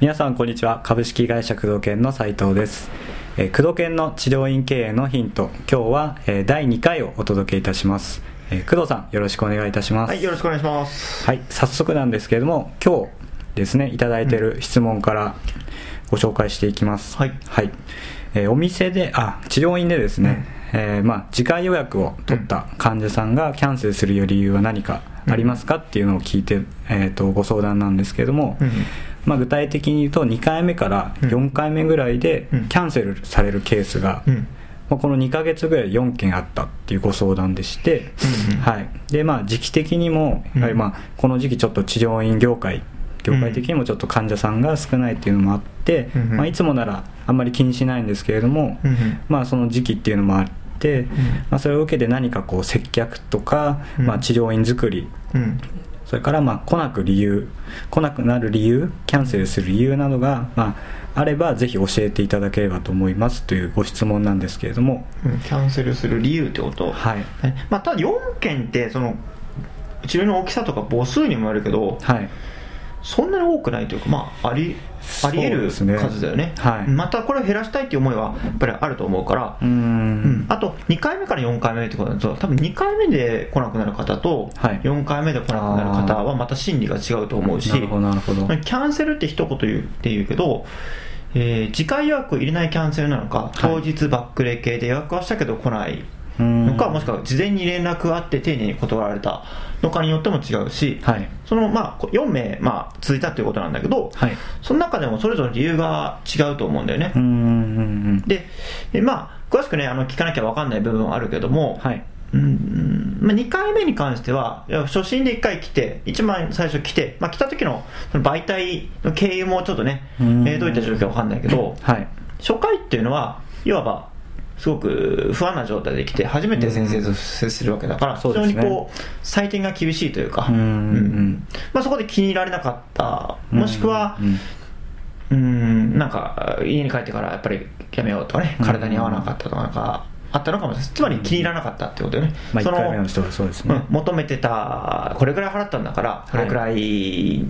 皆さんこんにちは。株式会社工藤研の斉藤です。えー工藤研の治療院経営のヒント。今日は、えー第2回をお届けいたします、えー工藤さんよろしくお願いいたします。はい、よろしくお願いします。はい、早速なんですけれども今日ですねいただいている質問からご紹介していきます、はい。えーお店であ治療院でですね、えーまあ、次回予約を取った患者さんがキャンセルする理由は何かありますかっていうのを聞いて、えー、とご相談なんですけれども、うん。まあ、具体的に言うと2回目から4回目ぐらいでうん。キャンセルされるケースが、うん。まあ、この2ヶ月ぐらい4件あったっていうご相談でして、はい。でまあ、時期的にもやはり、まあ、この時期ちょっと治療院業界業界的にもちょっと患者さんが少ないっていうのもあって、まあ、いつもならあんまり気にしないんですけれども、まあ、その時期っていうのもあって、まあ、それを受けて何かこう接客とか、うん。まあ、治療院作り。うん。それからまあ来なく理由来なくなる理由キャンセルする理由などが、まあ、あればぜひ教えていただければと思います。というご質問なんですけれども。うん。キャンセルする理由ってこと。はい。ね。まあ、ただ4件ってその治療の大きさとか母数にもよるけどはいそんなに多くないというかまあありあり得る数だよね。はい。またこれを減らしたいっていう思いはやっぱりあると思うから。うーん。うん。あと2回目から4回目ってことだと多分2回目で来なくなる方とはい。4回目で来なくなる方はまた心理が違うと思うしキャンセルって一言言うって言うけど、えー次回予約を入れないキャンセルなのか、当日バックレ系で予約はしたけど来ないのか、もしくは事前に連絡があって丁寧に断られたのかによっても違うし、はい。そのまあ4名、まあ、続いたということなんだけど、はい。その中でもそれぞれ理由が違うと思うんだよね。うーんで、えまあ、詳しくね、あの聞かなきゃ分かんない部分はあるけども、はい。うんまあ、2回目に関しては初診で1回来て一番最初来て、まあ、来た時のその媒体の経由もちょっとね、えうん。ーどういった状況か分かんないけどはい。初回っていうのはいわばすごく不安な状態で来て初めて先生と接するわけだから、非常にこう採点が厳しいというか、まあ、そこで気に入られなかった。もしくはうんうんなんか家に帰ってからやっぱりやめようとかねうん体に合わなかったとかなんかあったのかもしれない。つまり気に入らなかったってことよね、まあ1その求めてたこれくらい払ったんだからこれくらい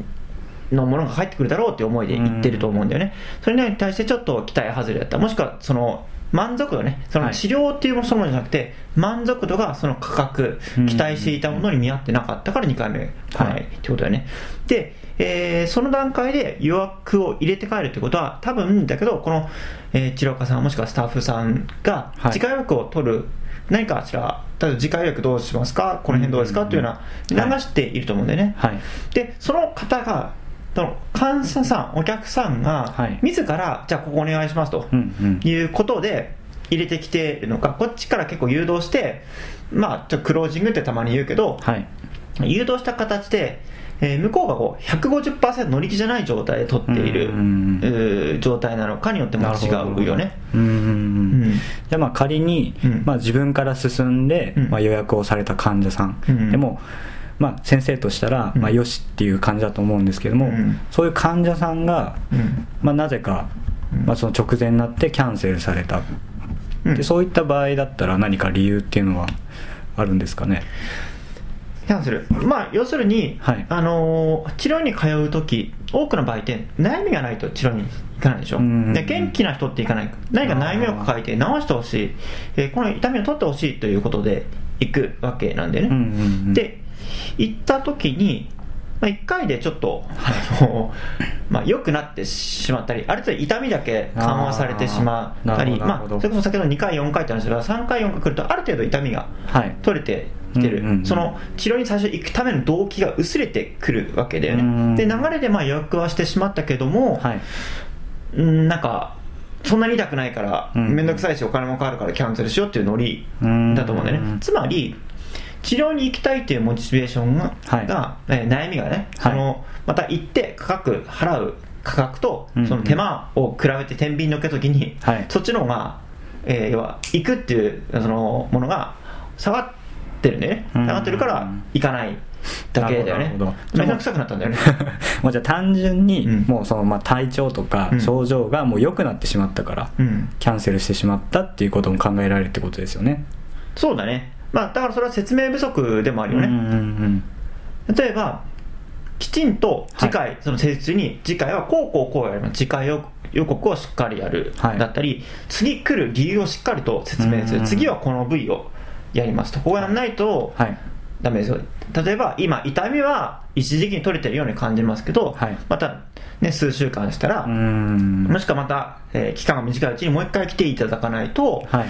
のものが返ってくるだろうって思いで言ってると思うんだよね、それに対してちょっと期待外れだった。もしくはその満足度ねそのはい。治療っていうものそのものじゃなくて、満足度がその価格うん。期待していたものに見合ってなかったから2回目来ないってことだよね、で、えーその段階で予約を入れて帰るってことは多分だけどこの、えー治療家さんもしくはスタッフさんがはい。次回予約を取る。何かしら例えば次回予約どうしますか？この辺どうですか？っていうような流していると思うんだよね、はい。でその方がその患者さんお客さんがはい。自らじゃあここお願いしますということで入れてきてるのかこっちから結構誘導してまあちょっとクロージングってたまに言うけどはい。誘導した形で、えー向こうがこう150%乗り気じゃない状態で取っている、状態なのかによっても違うよね。じゃあまあ仮に、うん。まあ、自分から進んで、うん。まあ、予約をされた患者さん、うん。でも、まあ、先生としたら、うん。まあ、よしっていう感じだと思うんですけども、うん。そういう患者さんが、うん。まあ、なぜか、うん。まあ、その直前になってキャンセルされた、うん。でそういった場合だったら何か理由っていうのはあるんですかね？キャンセル、まあ、要するに、はい。あのー治療に通うとき、多くの場合って、悩みがないと治療に行かないでしょ、うんで元気な人って行かない、何か悩みを抱えて治してほしい、えーこの痛みを取ってほしいということで行くわけなんでね、で、行ったときに、まあ、1回でちょっと、あのまあ、良くなってしまったり、ある程度痛みだけ緩和されてしまったり、まあ、それこそ先ほど2回、4回って話だから、3回、4回来ると、ある程度痛みがはい。取れてきてる、うんうんうん。その治療に最初行くための動機が薄れてくるわけだようん。ね、で流れでまあ予約はしてしまったけども、はい。うんなんか、そんなに痛くないから、うん。面倒くさいし、お金もかかるからキャンセルしようっていうノリうんだと思うんだよね、つまり、治療に行きたいというモチベーションが、はい。がえー悩みがね、はい。そのまた行って価格払う価格とうんうん。その手間を比べて天秤のけときに、はい。そっちの方が、えー要は行くっていうそのものが下がってるね。うん。下がってるから行かない。だけだよね。なるほどくさくなったんだよね。もうじゃあ単純に、うん。もうそのまあ体調とかうん。症状がもう良くなってしまったから、うん。キャンセルしてしまったっていうことも考えられるってことですよね。そうだねまあ、だからそれは説明不足でもあるよね、うんうん例えばきちんと次回、その施術に次回はこうこうこうやります。次回予予告をしっかりやる、はい。だったり次来る理由をしっかりと説明すうんる次はこの部位をやります。とこうやらないとはいダメですよ。例えば今痛みは一時期に取れてるように感じますけど、はい。また、ね、数週間したら、うん。もしくはまた、えー期間が短いうちにもう一回来ていただかないと、はい。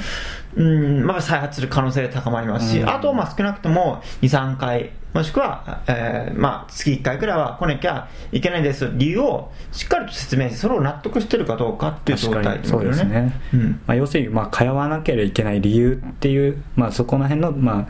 うんまあ、再発する可能性が高まりますし、うん。あと、まあ、少なくとも2、3回、もしくは、えーまあ、月1回くらいは来なきゃいけないです。理由をしっかりと説明して、それを納得してるかどうかっていう状態確かにそうですね、うん。まあ、要するに、まあ、通わなければいけない理由っていう、まあ、そこら辺の、まあ、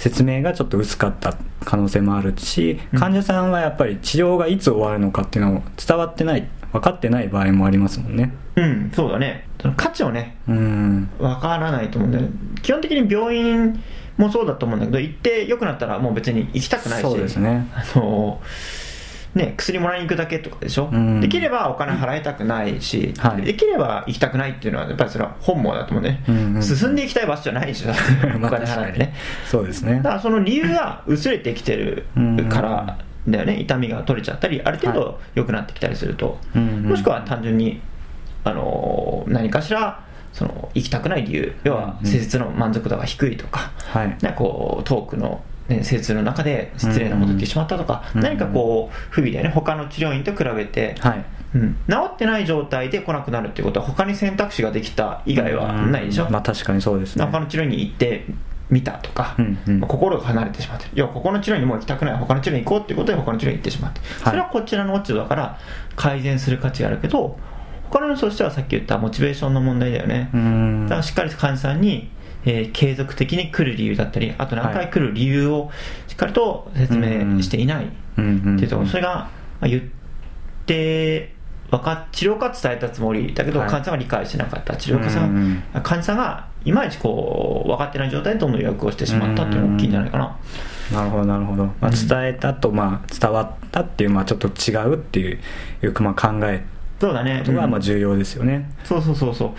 説明がちょっと薄かった可能性もあるしうん。患者さんはやっぱり治療がいつ終わるのかっていうのを伝わってない分かってない場合もありますもんね。うん、そうだね、その価値をね、うん。わからないと思うんだよね、基本的に病院もそうだと思うんだけど、行って良くなったら、もう別に行きたくないし。そうですね。あのね、薬もらいに行くだけとかでしょ、うん。できればお金払いたくないし、はい。できれば行きたくないっていうのは、やっぱりそれは本望だと思うね、うんうん進んでいきたい場所じゃないでしお まあ金払ってね。そうですね。だからその理由が薄れてきてるからだよね、痛みが取れちゃったり、ある程は度良くなってきたりすると、うんうん。もしくは単純に、あの何かしらその行きたくない理由、要はうん施術の満足度が低いとか、はい。なんかこうトークの、ね、施術の中で失礼なこと言ってしまったとか、うん何かこう不備だよね、他の治療院と比べて、はい。うん、治ってない状態で来なくなるっていうことは、他に選択肢ができた以外はないでしょ？うんまあ確かにそうですね。他の治療院に行ってみたとか、うんうん。まあ心が離れてしまってる。いやここの治療院にもう行きたくない。他の治療院行こうっていうことで他の治療院行ってしまって、それはこちらの落ち度だから改善する価値があるけど他の人としてはさっき言ったモチベーションの問題だよね、うん。だからしっかり患者さんに、えー継続的に来る理由だったりあと何回来る理由をしっかりと説明していない。ってうんうんいうところ。それが、まあ、言ってわか治療家は伝えたつもりだけど、はい。患者さんは理解してなかった。治療家さうんん、患者さんがいまいちこう分かってない状態でどんどん予約をしてしまったっていうのが大きいんじゃないかな、なるほどなるほど、まあ、うん。伝えたと、まあ、伝わったっていう、まあ、ちょっと違うっていうまあ、考えそうだね。ことが、うん。まあ、重要ですよね、そうそうそうそう、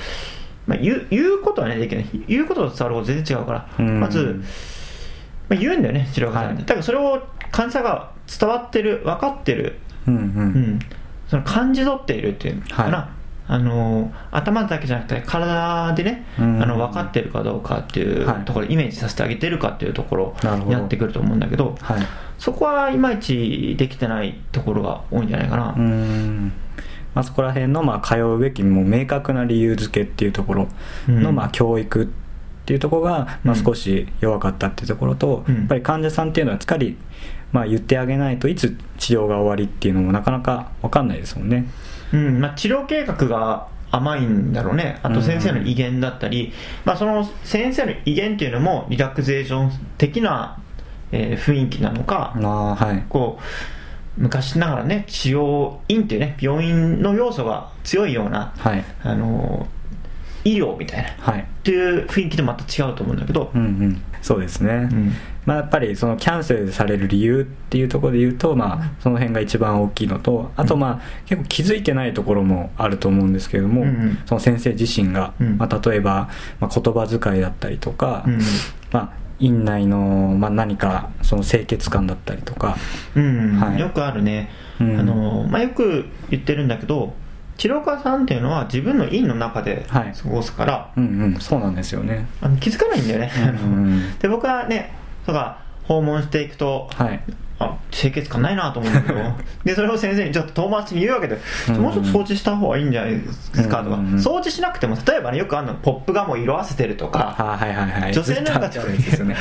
まあ、言う言うことはねできない。言うことと伝わること全然違うから、うん。まず、まあ、言うんだよね治療家さん。に、はい。だからそれを患者さんが伝わってる分かってる。うんううん。ん、その感じ取っているっていうのかな、はい。あの頭だけじゃなくて体でね、うん。あの分かってるかどうかっていうはい。ところ、イメージさせてあげてるかっていうところになってくると思うんだけどはい。そこはいまいちできてないところが多いんじゃないかな、うんまあ、そこら辺の、まあ、通うべきもう明確な理由付けっていうところの、うん。まあ、教育っていうところが、まあ、うん。少し弱かったっていうところと、うん。やっぱり患者さんっていうのはしっかり、まあ、言ってあげないといつ治療が終わりっていうのもなかなか分かんないですもんね。うん。まあ、治療計画が甘いんだろうね、あと先生の威厳だったり、まあ、その先生の威厳っていうのもリラクゼーション的な、えー雰囲気なのか、はい。こう昔ながらね治療院っていうね病院の要素が強いようなはい。あの医療みたいなっはい。ていう雰囲気とまた違うと思うんだけど、うんうん。そうですね、うん。まあ、やっぱりそのキャンセルされる理由っていうところで言うと、まあ、その辺が一番大きいのとあとまあ結構気づいてないところもあると思うんですけれども、うんうん。その先生自身が、うん。まあ、例えば、まあ、言葉遣いだったりとか、うん。まあ、院内の、まあ、何かその清潔感だったりとか、うんはい。よくあるね、うん。あのまあ、よく言ってるんだけど治療家さんっていうのは自分の院の中ではい。過ごすから、うんうんそうなんですよね。あの気づかないんだよね、うん で僕はねとか訪問していくと、はい。あ清潔感ないなと思うんだけど。でそれを先生にちょっと遠回しに言うわけで、うんもうちょっと掃除した方がいいんじゃないですかとか、うんうん掃除しなくても例えばねよくあるのポップがもう色あせてるとか。あはいはいはい。女性なんかずっとあるやつですよね。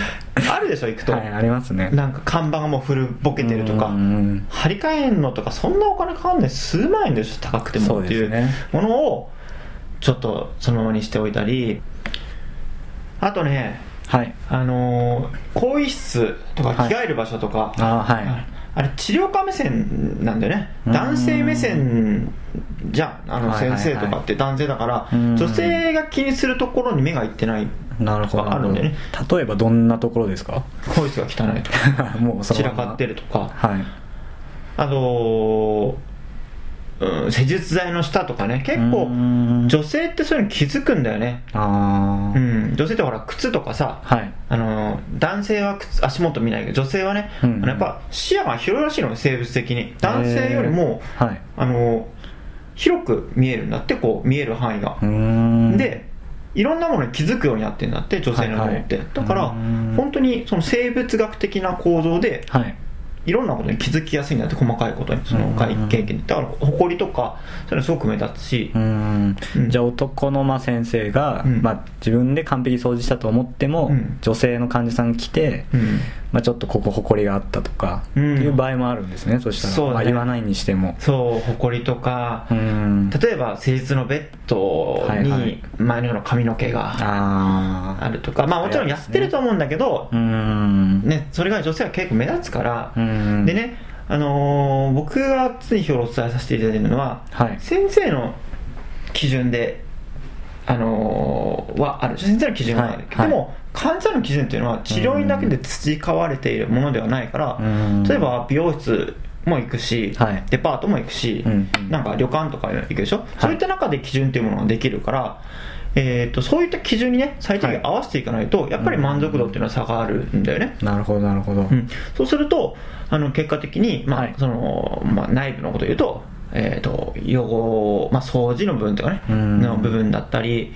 あるでしょ行くと、はいありますね。なんか看板がもう古ぼけてるとか、うんうん張り替えんのとかそんなお金かかんない。数万円でしょ高くてそもっていうものをちょっとそのままにしておいたり。あとねはい。あのー更衣室とかはい着替える場所とか、あはい。あれ治療家目線なんだよね。うん。男性目線じゃん。あの先生とかって男性だからうん。女性が気にするところに目がいってない。なるほど。あるんだよね。例えばどんなところですか？更衣室が汚いとか。もう散らかってるとか。はい。あとうん、施術剤の下とかね結構うん。女性ってそういうの気づくんだよね。うん女性ってほら靴とかさはい。あの男性は靴足元見ないけど女性はね、うん。あのやっぱ視野が広いらしいの生物的に。男性よりも、はい。あの広く見えるんだってこう見える範囲が。でいろんなものに気づくようになってるんだって女性の脳って、はいはい。だからうん。本当にその生物学的な構造ではいいろんなことに気づきやすいんだって細かいことに。その外見にだから埃とかそういうのすごく目立つし。じゃあ男のまあ先生が、うん。まあ、自分で完璧掃除したと思っても、うん。女性の患者さん来て、うんまあ、ちょっとここほこりがあったとか、いう場合もあるんですね。そしたら。そうだね。まあ、言わないにしても。そう埃とか。うーん。例えば施術のベッドはいはい。に前のような髪の毛があるとか。まあもちろんやってると思うんだけどうーん。ねそれが女性は結構目立つから。でねあのー僕が常日頃お伝えさせていただいているのははい。先生の基準で、あのーはある。先生の基準はある、はいはい。でも患者の基準っていうのは治療院だけで培われているものではないから、うん。例えば美容室も行くし、はい。デパートも行くし、うんなんか旅館とか行くでしょ、そういった中で基準っていうものができるから、えー、とそういった基準にね最低限合わせていかないと、やっぱり満足度っていうのは差があるんだよね、なるほどなるほど、うん、そうするとあの結果的に、まあはい。そのまあ、内部のことを言うと,、えー、と汚、まあ、掃除の部分とかねうん。の部分だったり、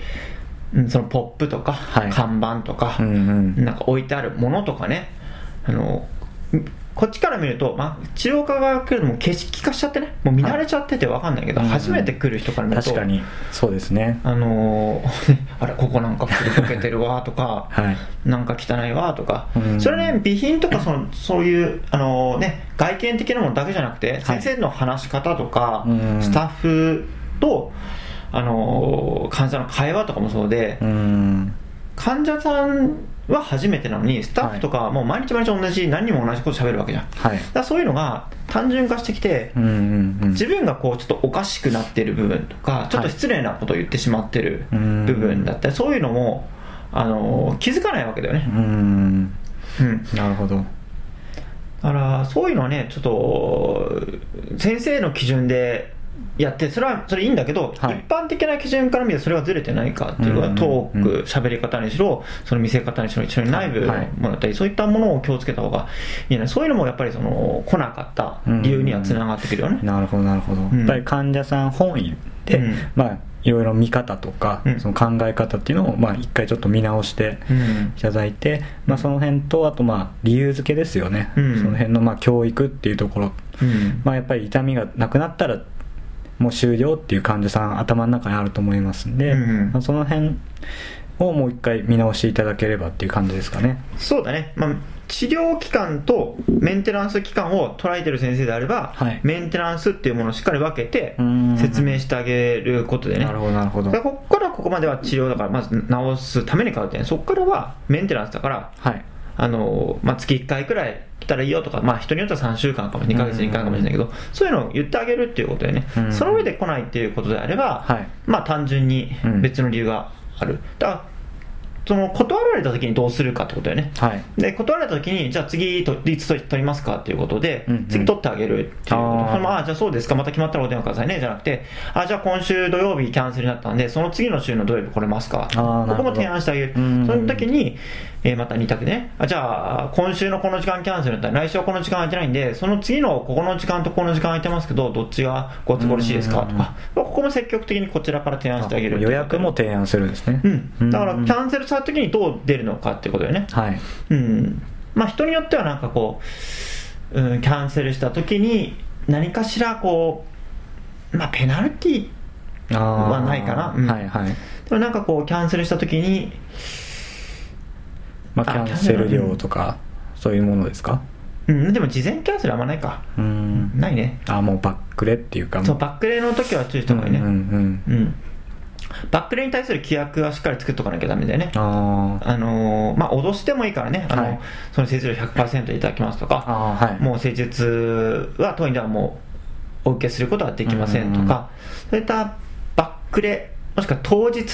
うん、そのポップとか、はい。看板とか、うんうん。なんか置いてあるものとかねあのこっちから見ると、まあ、治療家が来るのも景色化しちゃってねもう見慣れちゃってて分かんないけど、はい。初めて来る人から見ると確かにそうですね。あのー あれここなんか服溶けてるわとか はい。なんか汚いわとか、うん。それね備品とかそのそういう、あのーね、外見的なものだけじゃなくて、先生の話し方とか、うん。スタッフと、あのー患者の会話とかもそうで、患者さんは初めてなのにスタッフとかはもう毎日毎日同じ何人も同じこと喋るわけじゃん。はい。らそういうのが単純化してきて、うんうんうん。自分がこうちょっとおかしくなってる部分とかちょっと失礼なことを言ってしまってるうん。部分だったりそういうのもあの気づかないわけだよね。うーん。うん。なるほど。だからそういうのはねちょっと先生の基準でやってそれはそれいいんだけど、はい。一般的な基準から見てそれがずれてないかっていうのは、うんトーうん。ク喋り方にしろその見せ方にしろ一緒に内部のもだったり、そういったものを気をつけた方がいいね。そういうのもやっぱりその来なかった理由にはつながってくるよね、なるほどなるほど、ん。やっぱり患者さん本位で、うん。まあいろいろ見方とか、うん。その考え方っていうのをまあ一回ちょっと見直してうん。いただいて、まあ、その辺とあとまあ理由付けですよね、うん。その辺のまあ教育っていうところ、うん。まあ、やっぱり痛みがなくなったらもう終了っていう患者さん頭の中にあると思いますんで、うんまあ、その辺をもう一回見直していただければっていう感じですかね。そうだね、まあ、治療期間とメンテナンス期間を捉えてる先生であれば、はい。メンテナンスっていうものをしっかり分けてうん。説明してあげることでね。なるほどなるほど。ここからここまでは治療だからまず治すために通ってねそこからはメンテナンスだからはい。あの、まあ、月1回くらい来たらいいよとか、まあ、人によっては3週間かも2ヶ月に1回かもしれないけどそういうのを言ってあげるっていうことでねうんその上で来ないっていうことであれば、はい。まあ単純にうん別の理由がある。だからその断られた時にどうするかってことだよね。はい。で断られた時にじゃあ次といつ取りますかっていうことで、うんうん。次取ってあげるっていうことあー。そのまあじゃあそうですかまた決まったらお電話くださいね。じゃなくてあじゃあ今週土曜日キャンセルになったんでその次の週の土曜日来れますか。あーなるほど。ここも提案してあげる。うんその時に、えーまた2択でね。あじゃあ今週のこの時間キャンセルだったら来週はこの時間空いてないんでその次のここの時間とこの時間空いてますけどどっちがご都合よろしいですか？とか。ここも積極的にこちらから提案してあげる予約も提案するんですね。うん、だからキンャンセルした時にどう出るのかってことだよね。はい。うん、まあ人によってはなんかこう、うん、キャンセルした時に何かしらこうまあペナルティはないかな。うん。はいはい。でもなんかこうキャンセルした時にまあ、キあャンセル料とかそういうものですか？うん。でも事前キャンセルあんまないか。うん。ないね。あもうバックレっていうか。そうバックレの時は注意した方がいいね。うんうんうん。うんバックレに対する規約はしっかり作っとかなきゃダメだよね。あのーまあ脅してもいいからね。あの、はい。その施術料100%いただきますとか。はい。もう施術は当院ではもうお受けすることはできませんとか、そういったバックレもしくは当日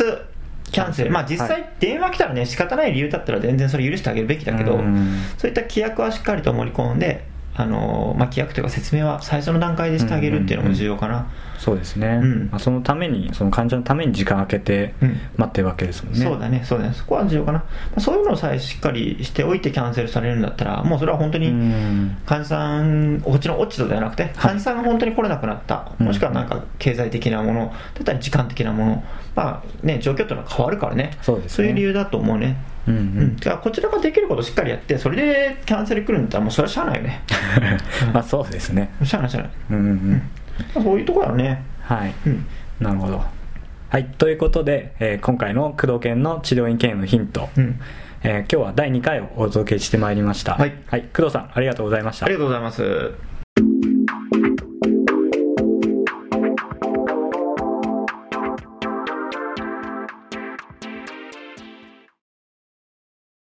キャンセル、まあ実は際電話来たらね仕方ない理由だったら全然それ許してあげるべきだけど、うん。そういった規約はしっかりと盛り込んで、ああのまあ、規約というか説明は最初の段階でしてあげるっていうのも重要かな、そうですね、うん。まあ、そのためにその患者のために時間空けてうん。待ってるわけですもんね、そうだねそうだね。そこは重要かな、まあ、そういうのさえしっかりしておいてキャンセルされるんだったらもうそれは本当うにん。患者さんこっちの落ち度ではなくて患者さんが本当に来れなくなった、うんもしくはなんか経済的なものだったり時間的なもの。まあね状況っていうのは変わるからね。そうですね。いう理由だと思うねうんううん。ん、だからこちらができることをしっかりやってそれでキャンセル来るんだったらもうそれはしゃあないよね。まあそうですね。しゃあないしゃあない、うんうんうん。そういうところだろうね。はい。うん。なるほど。はいということで、えー今回の工藤研の治療院経営のヒント、うん。えー今日は第2回をお届けしてまいりました。はい工藤さんありがとうございました。ありがとうございます